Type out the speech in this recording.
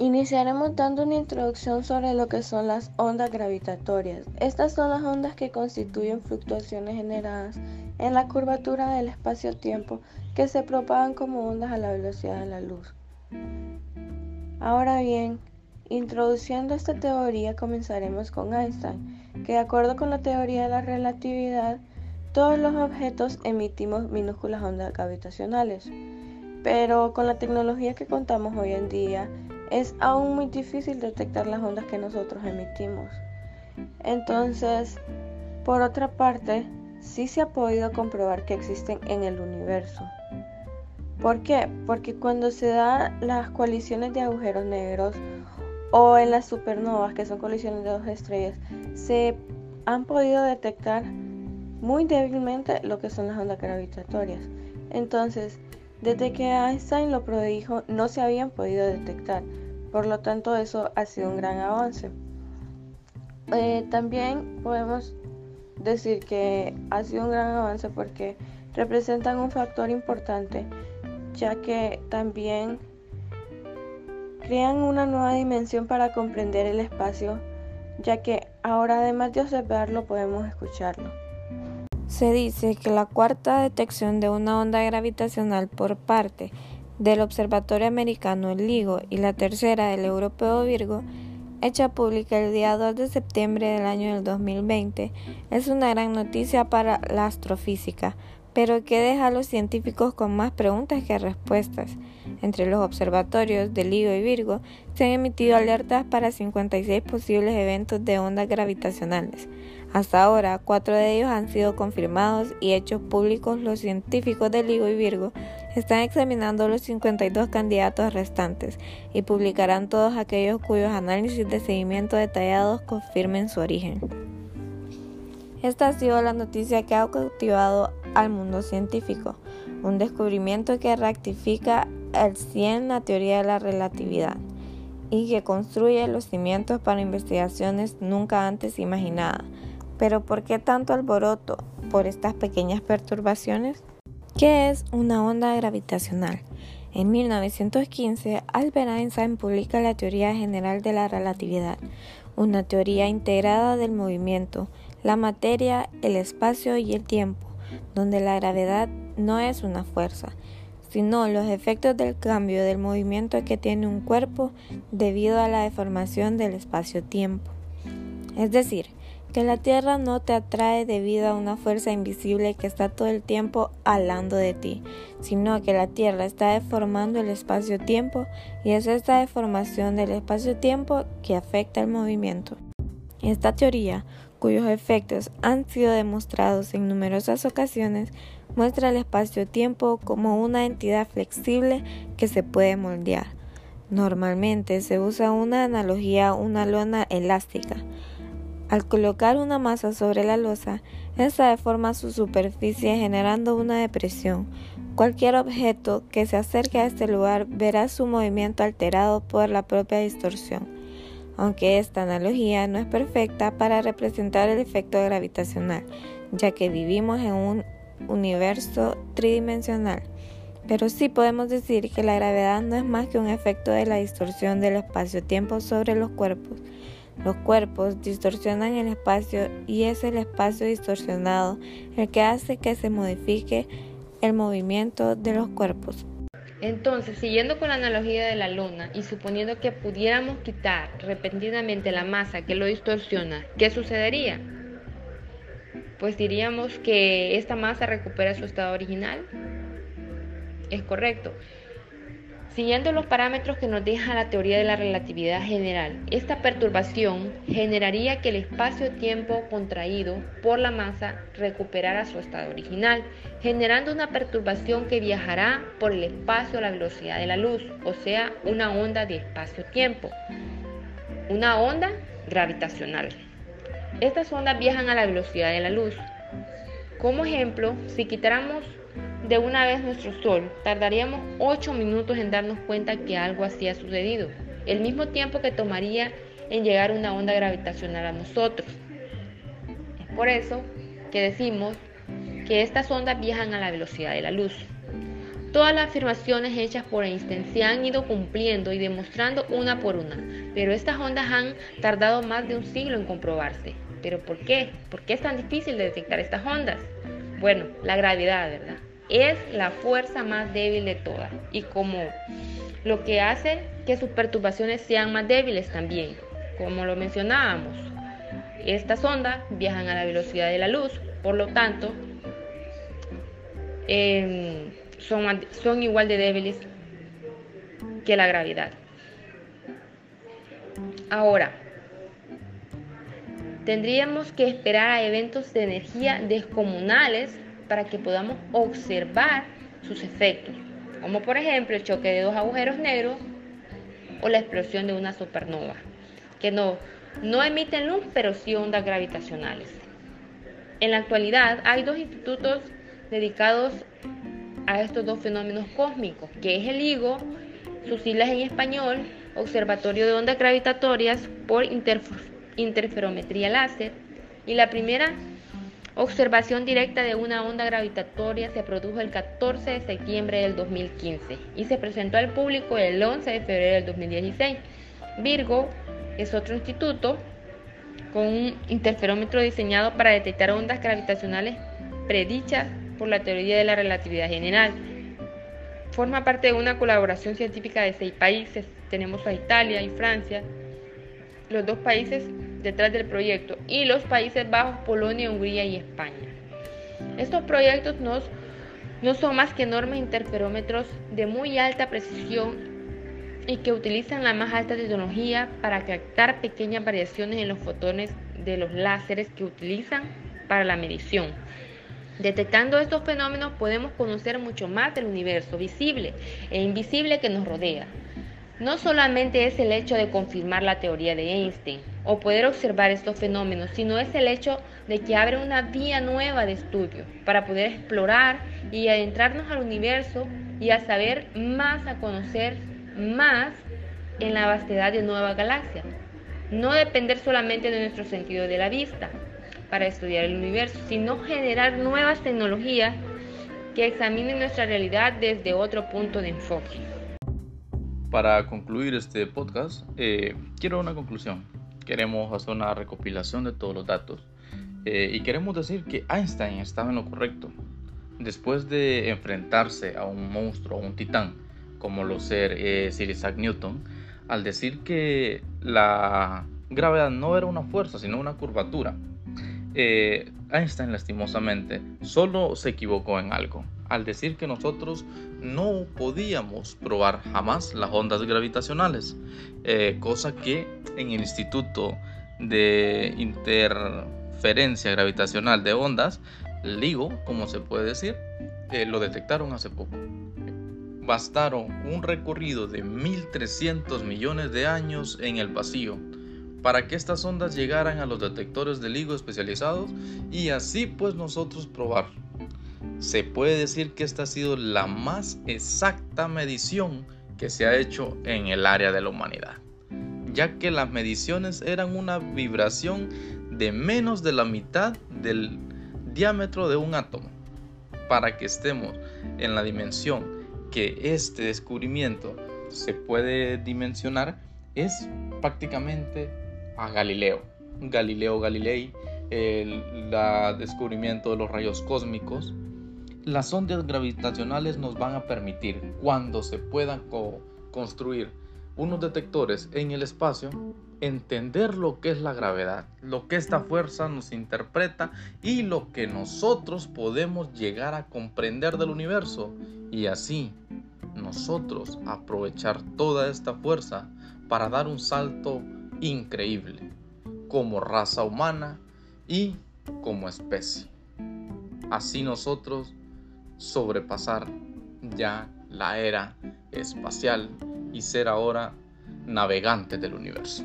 Iniciaremos dando una introducción sobre lo que son las ondas gravitatorias. Estas son las ondas que constituyen fluctuaciones generadas en la curvatura del espacio-tiempo que se propagan como ondas a la velocidad de la luz. Ahora bien, introduciendo esta teoría comenzaremos con Einstein, que de acuerdo con la teoría de la relatividad, todos los objetos emitimos minúsculas ondas gravitacionales. Pero con la tecnología que contamos hoy en día, es aún muy difícil detectar las ondas que nosotros emitimos. Entonces, por otra parte, sí se ha podido comprobar que existen en el universo. ¿Por qué? Porque cuando se dan las colisiones de agujeros negros o en las supernovas, que son colisiones de dos estrellas, se han podido detectar muy débilmente lo que son las ondas gravitatorias. Entonces, desde que Einstein lo prodijo, no se habían podido detectar. Por lo tanto, eso ha sido un gran avance. Eh, también podemos decir que ha sido un gran avance porque representan un factor importante, ya que también crean una nueva dimensión para comprender el espacio, ya que ahora además de observarlo podemos escucharlo. Se dice que la cuarta detección de una onda gravitacional por parte del Observatorio Americano el LIGO y la tercera del Europeo Virgo, hecha pública el día 2 de septiembre del año del 2020, es una gran noticia para la astrofísica, pero que deja a los científicos con más preguntas que respuestas. Entre los observatorios de LIGO y Virgo se han emitido alertas para 56 posibles eventos de ondas gravitacionales. Hasta ahora, cuatro de ellos han sido confirmados y hechos públicos. Los científicos de LIGO y Virgo están examinando los 52 candidatos restantes y publicarán todos aquellos cuyos análisis de seguimiento detallados confirmen su origen. Esta ha sido la noticia que ha cautivado al mundo científico, un descubrimiento que rectifica el 100 la teoría de la relatividad y que construye los cimientos para investigaciones nunca antes imaginadas. Pero ¿por qué tanto alboroto por estas pequeñas perturbaciones? ¿Qué es una onda gravitacional? En 1915, Albert Einstein publica la teoría general de la relatividad, una teoría integrada del movimiento, la materia, el espacio y el tiempo, donde la gravedad no es una fuerza, sino los efectos del cambio del movimiento que tiene un cuerpo debido a la deformación del espacio-tiempo. Es decir, que la Tierra no te atrae debido a una fuerza invisible que está todo el tiempo alando de ti, sino que la Tierra está deformando el espacio-tiempo y es esta deformación del espacio-tiempo que afecta el movimiento. Esta teoría, cuyos efectos han sido demostrados en numerosas ocasiones, muestra el espacio-tiempo como una entidad flexible que se puede moldear. Normalmente se usa una analogía una lona elástica. Al colocar una masa sobre la losa, esta deforma su superficie generando una depresión. Cualquier objeto que se acerque a este lugar verá su movimiento alterado por la propia distorsión aunque esta analogía no es perfecta para representar el efecto gravitacional, ya que vivimos en un universo tridimensional. Pero sí podemos decir que la gravedad no es más que un efecto de la distorsión del espacio-tiempo sobre los cuerpos. Los cuerpos distorsionan el espacio y es el espacio distorsionado el que hace que se modifique el movimiento de los cuerpos. Entonces, siguiendo con la analogía de la luna y suponiendo que pudiéramos quitar repentinamente la masa que lo distorsiona, ¿qué sucedería? Pues diríamos que esta masa recupera su estado original. Es correcto. Siguiendo los parámetros que nos deja la teoría de la relatividad general, esta perturbación generaría que el espacio-tiempo contraído por la masa recuperara su estado original, generando una perturbación que viajará por el espacio a la velocidad de la luz, o sea, una onda de espacio-tiempo, una onda gravitacional. Estas ondas viajan a la velocidad de la luz. Como ejemplo, si quitáramos de una vez nuestro Sol, tardaríamos 8 minutos en darnos cuenta que algo así ha sucedido, el mismo tiempo que tomaría en llegar una onda gravitacional a nosotros. Es por eso que decimos que estas ondas viajan a la velocidad de la luz. Todas las afirmaciones hechas por Einstein se han ido cumpliendo y demostrando una por una, pero estas ondas han tardado más de un siglo en comprobarse. ¿Pero por qué? ¿Por qué es tan difícil de detectar estas ondas? Bueno, la gravedad, ¿verdad? Es la fuerza más débil de todas y como lo que hace que sus perturbaciones sean más débiles también, como lo mencionábamos. Estas ondas viajan a la velocidad de la luz, por lo tanto, em, son, son igual de débiles que la gravedad. Ahora, tendríamos que esperar a eventos de energía descomunales para que podamos observar sus efectos, como por ejemplo el choque de dos agujeros negros o la explosión de una supernova, que no, no emiten luz pero sí ondas gravitacionales. En la actualidad hay dos institutos dedicados a estos dos fenómenos cósmicos, que es el LIGO, sus siglas en español, Observatorio de Ondas Gravitatorias por Interferometría Láser, y la primera observación directa de una onda gravitatoria se produjo el 14 de septiembre del 2015 y se presentó al público el 11 de febrero del 2016. Virgo es otro instituto con un interferómetro diseñado para detectar ondas gravitacionales predichas por la teoría de la relatividad general. Forma parte de una colaboración científica de seis países. Tenemos a Italia y Francia, los dos países detrás del proyecto, y los Países Bajos, Polonia, Hungría y España. Estos proyectos no, no son más que enormes interferómetros de muy alta precisión y que utilizan la más alta tecnología para captar pequeñas variaciones en los fotones de los láseres que utilizan para la medición. Detectando estos fenómenos podemos conocer mucho más del universo visible e invisible que nos rodea. No solamente es el hecho de confirmar la teoría de Einstein o poder observar estos fenómenos, sino es el hecho de que abre una vía nueva de estudio para poder explorar y adentrarnos al universo y a saber más, a conocer más en la vastedad de nueva galaxia. No depender solamente de nuestro sentido de la vista para estudiar el universo, sino generar nuevas tecnologías que examinen nuestra realidad desde otro punto de enfoque. Para concluir este podcast, eh, quiero una conclusión. Queremos hacer una recopilación de todos los datos eh, y queremos decir que Einstein estaba en lo correcto. Después de enfrentarse a un monstruo, a un titán, como lo ser eh, Sir Isaac Newton, al decir que la gravedad no era una fuerza, sino una curvatura. Eh, Einstein lastimosamente solo se equivocó en algo, al decir que nosotros no podíamos probar jamás las ondas gravitacionales, eh, cosa que en el Instituto de Interferencia Gravitacional de Ondas, LIGO, como se puede decir, lo detectaron hace poco bastaron un recorrido de 1.300 millones de años en el vacío para que estas ondas llegaran a los detectores de LIGO especializados y así pues nosotros probar. Se puede decir que esta ha sido la más exacta medición que se ha hecho en el área de la humanidad, ya que las mediciones eran una vibración de menos de la mitad del diámetro de un átomo. Para que estemos en la dimensión que este descubrimiento se puede dimensionar es prácticamente a Galileo. Galileo Galilei, el descubrimiento de los rayos cósmicos. Las ondas gravitacionales nos van a permitir, cuando se puedan construir unos detectores en el espacio, entender lo que es la gravedad, lo que esta fuerza nos interpreta y lo que nosotros podemos llegar a comprender del universo y así nosotros aprovechar toda esta fuerza para dar un salto increíble como raza humana y como especie. Así nosotros sobrepasar ya la era espacial y ser ahora navegantes del universo.